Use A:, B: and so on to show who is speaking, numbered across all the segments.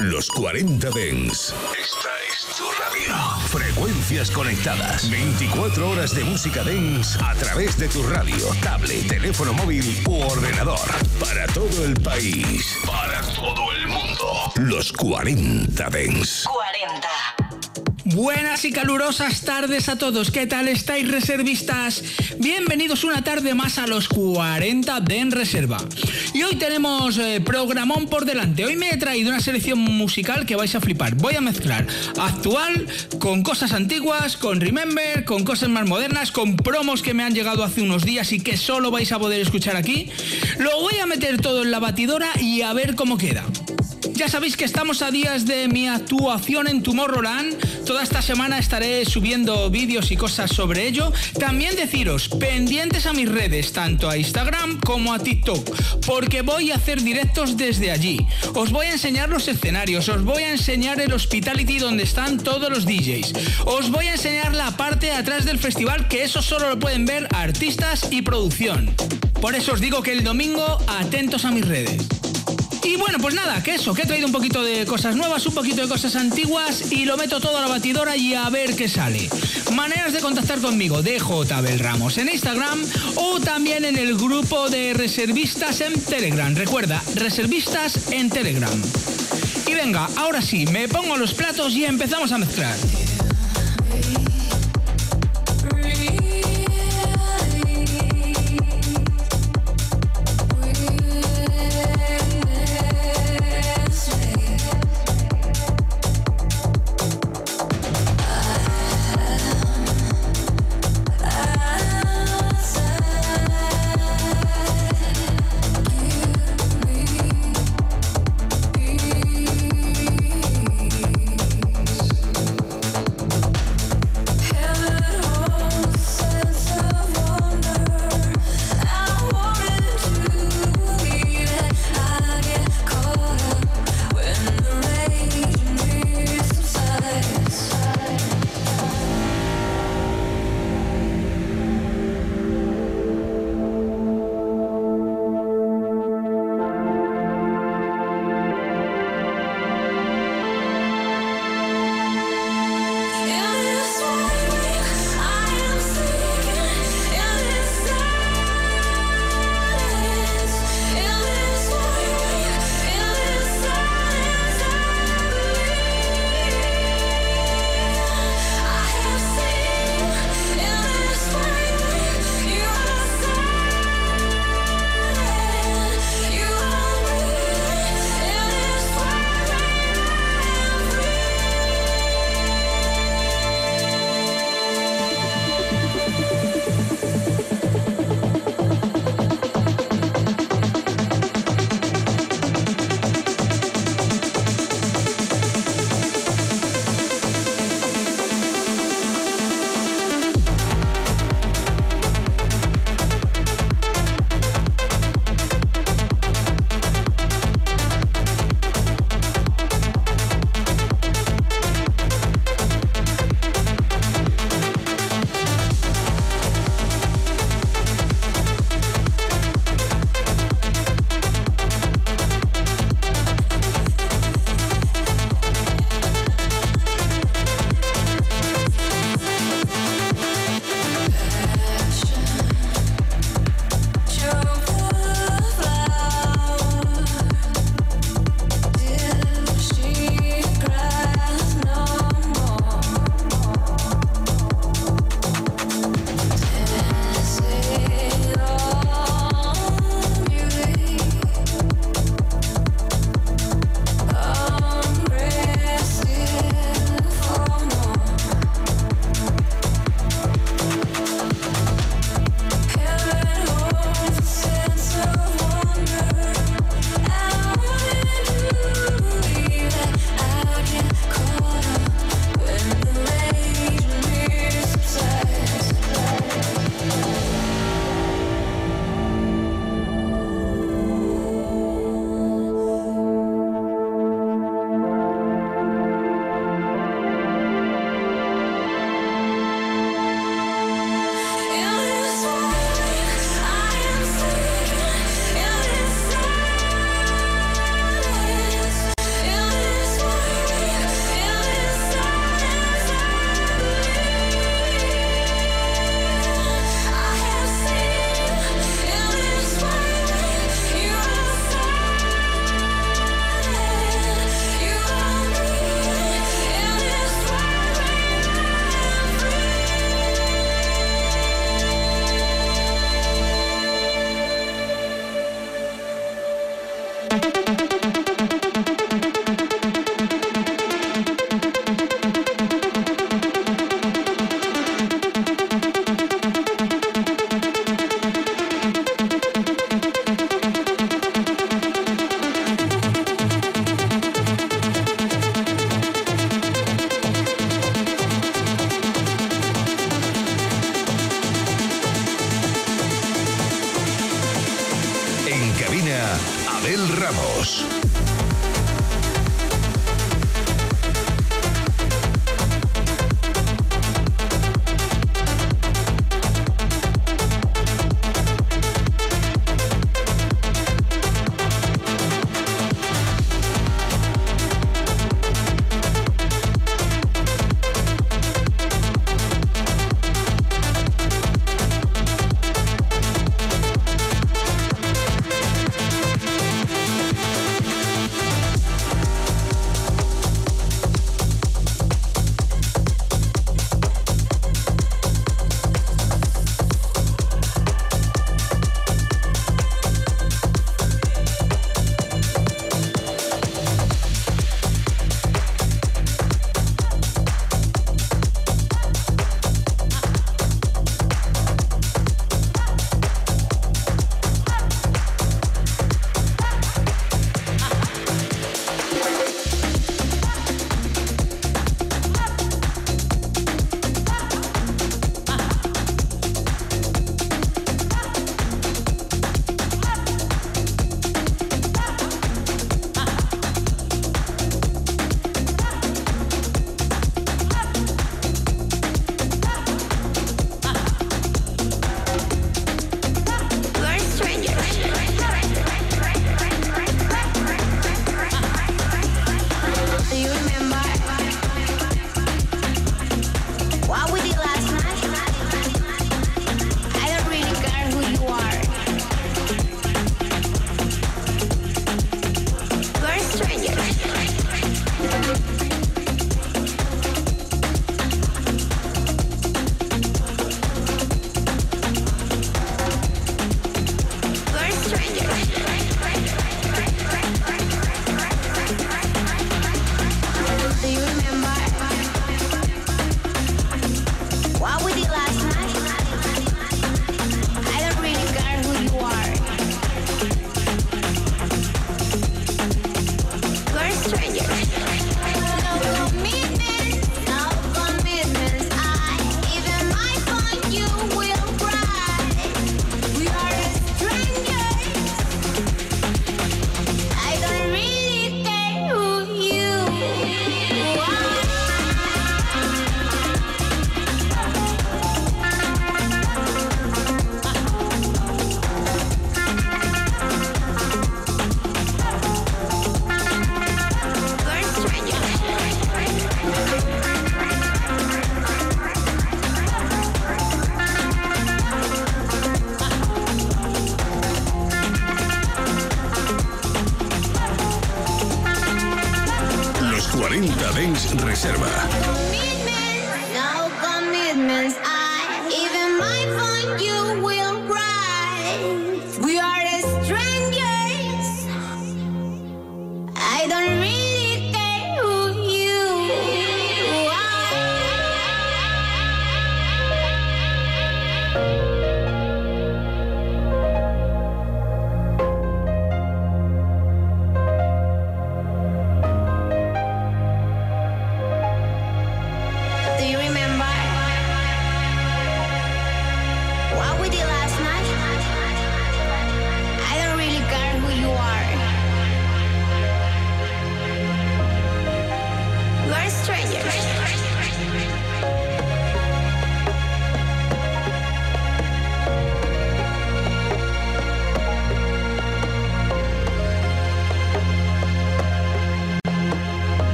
A: Los 40 Dens. Esta es tu radio. Frecuencias conectadas. 24 horas de música Dens a través de tu radio, tablet, teléfono móvil u ordenador. Para todo el país. Para todo el mundo. Los 40 Dens.
B: 40.
C: Buenas y calurosas tardes a todos. ¿Qué tal estáis reservistas? Bienvenidos una tarde más a los 40 de En Reserva. Y hoy tenemos eh, programón por delante. Hoy me he traído una selección musical que vais a flipar. Voy a mezclar actual con cosas antiguas, con Remember, con cosas más modernas, con promos que me han llegado hace unos días y que solo vais a poder escuchar aquí. Lo voy a meter todo en la batidora y a ver cómo queda. Ya sabéis que estamos a días de mi actuación en Tomorrowland. Toda esta semana estaré subiendo vídeos y cosas sobre ello. También deciros, pendientes a mis redes, tanto a Instagram como a TikTok, porque voy a hacer directos desde allí. Os voy a enseñar los escenarios, os voy a enseñar el hospitality donde están todos los DJs. Os voy a enseñar la parte de atrás del festival, que eso solo lo pueden ver artistas y producción. Por eso os digo que el domingo atentos a mis redes. Y bueno, pues nada, que eso, que he traído un poquito de cosas nuevas, un poquito de cosas antiguas y lo meto todo a la batidora y a ver qué sale. Maneras de contactar conmigo, DJ Ramos en Instagram o también en el grupo de reservistas en Telegram. Recuerda, reservistas en Telegram. Y venga, ahora sí, me pongo los platos y empezamos a mezclar.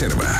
D: Reserva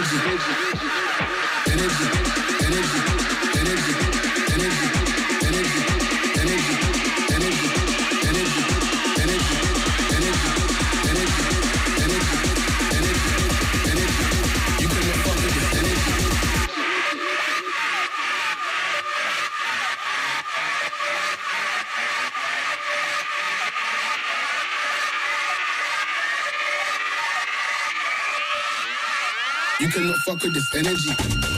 A: kids. with this energy.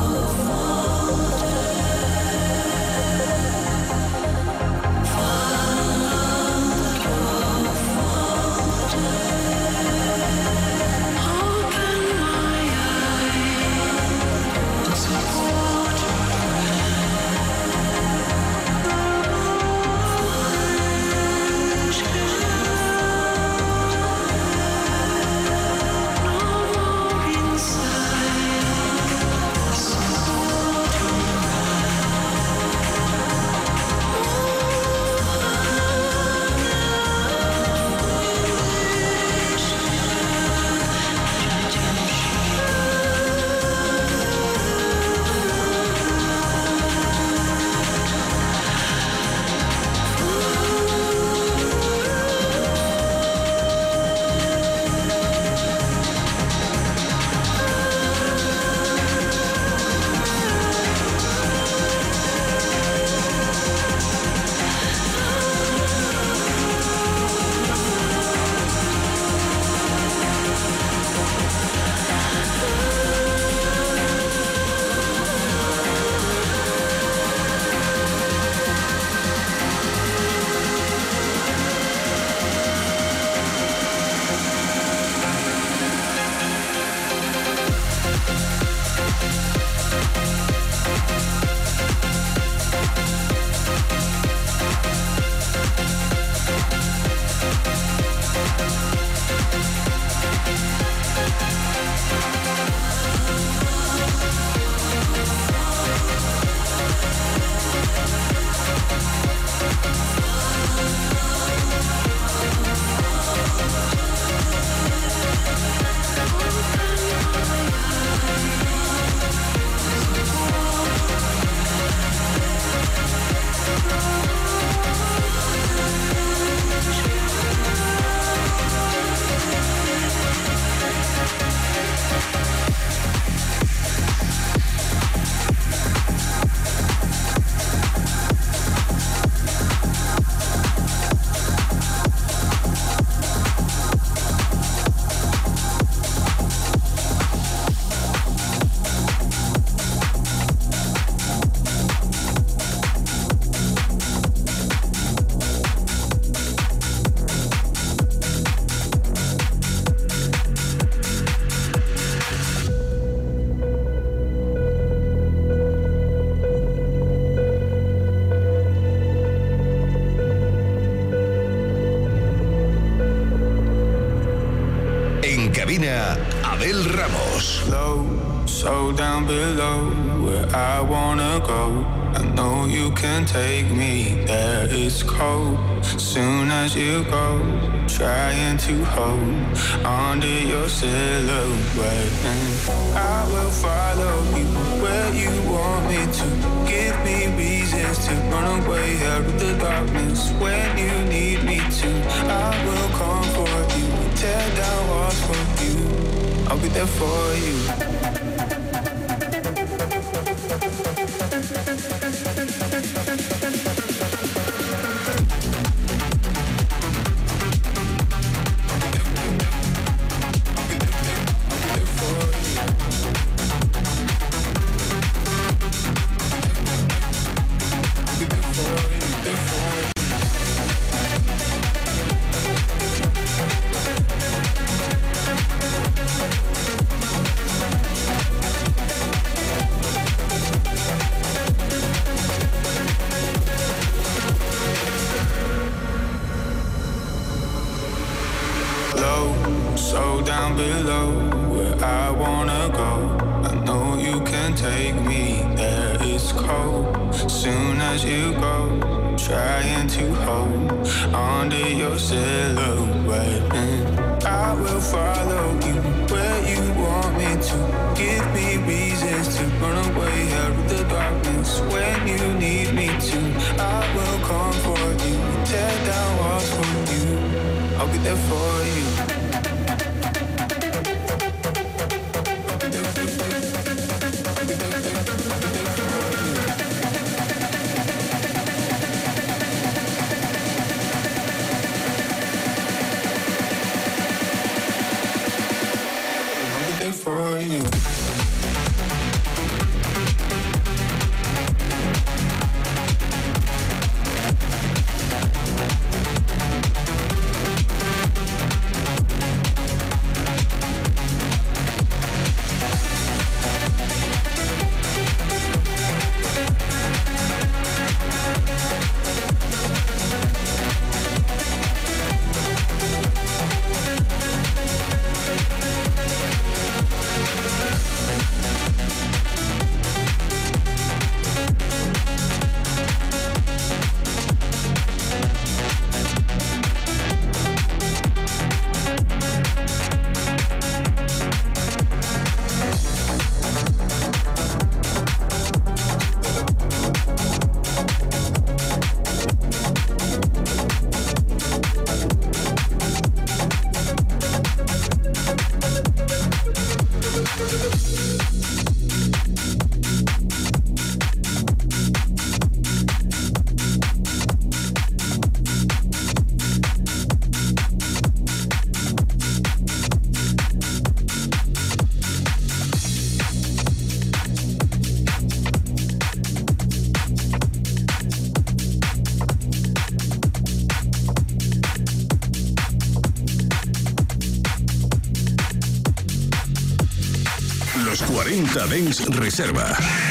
E: To hold onto your silhouette. And I will follow you where you want me to. Give me reasons to run away out of the darkness when you need me to. I will come for you, tear down walls for you. I'll be there for you.
A: for
F: you. 40 Dens Reserva.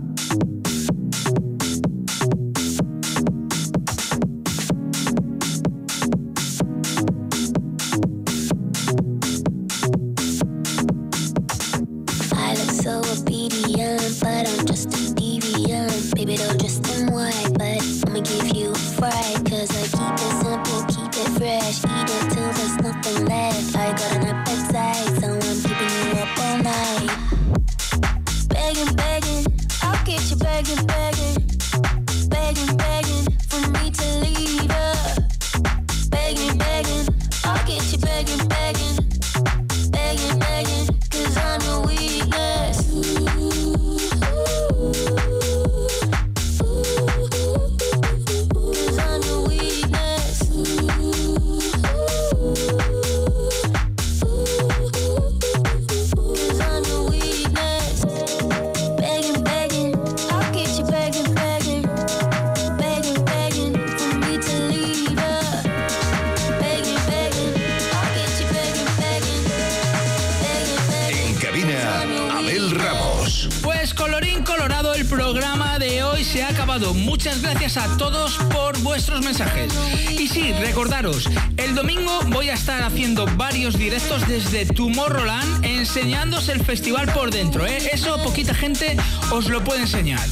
C: Tomorrowland enseñándos el festival por dentro. ¿eh? Eso poquita gente os lo puede enseñar.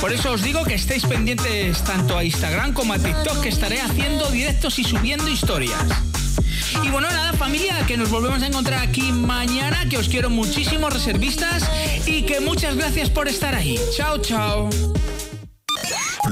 C: Por eso os digo que estéis pendientes tanto a Instagram como a TikTok, que estaré haciendo directos y subiendo historias. Y bueno, nada, familia, que nos volvemos a encontrar aquí mañana, que os quiero muchísimo, reservistas, y que muchas gracias por estar ahí. Chao, chao.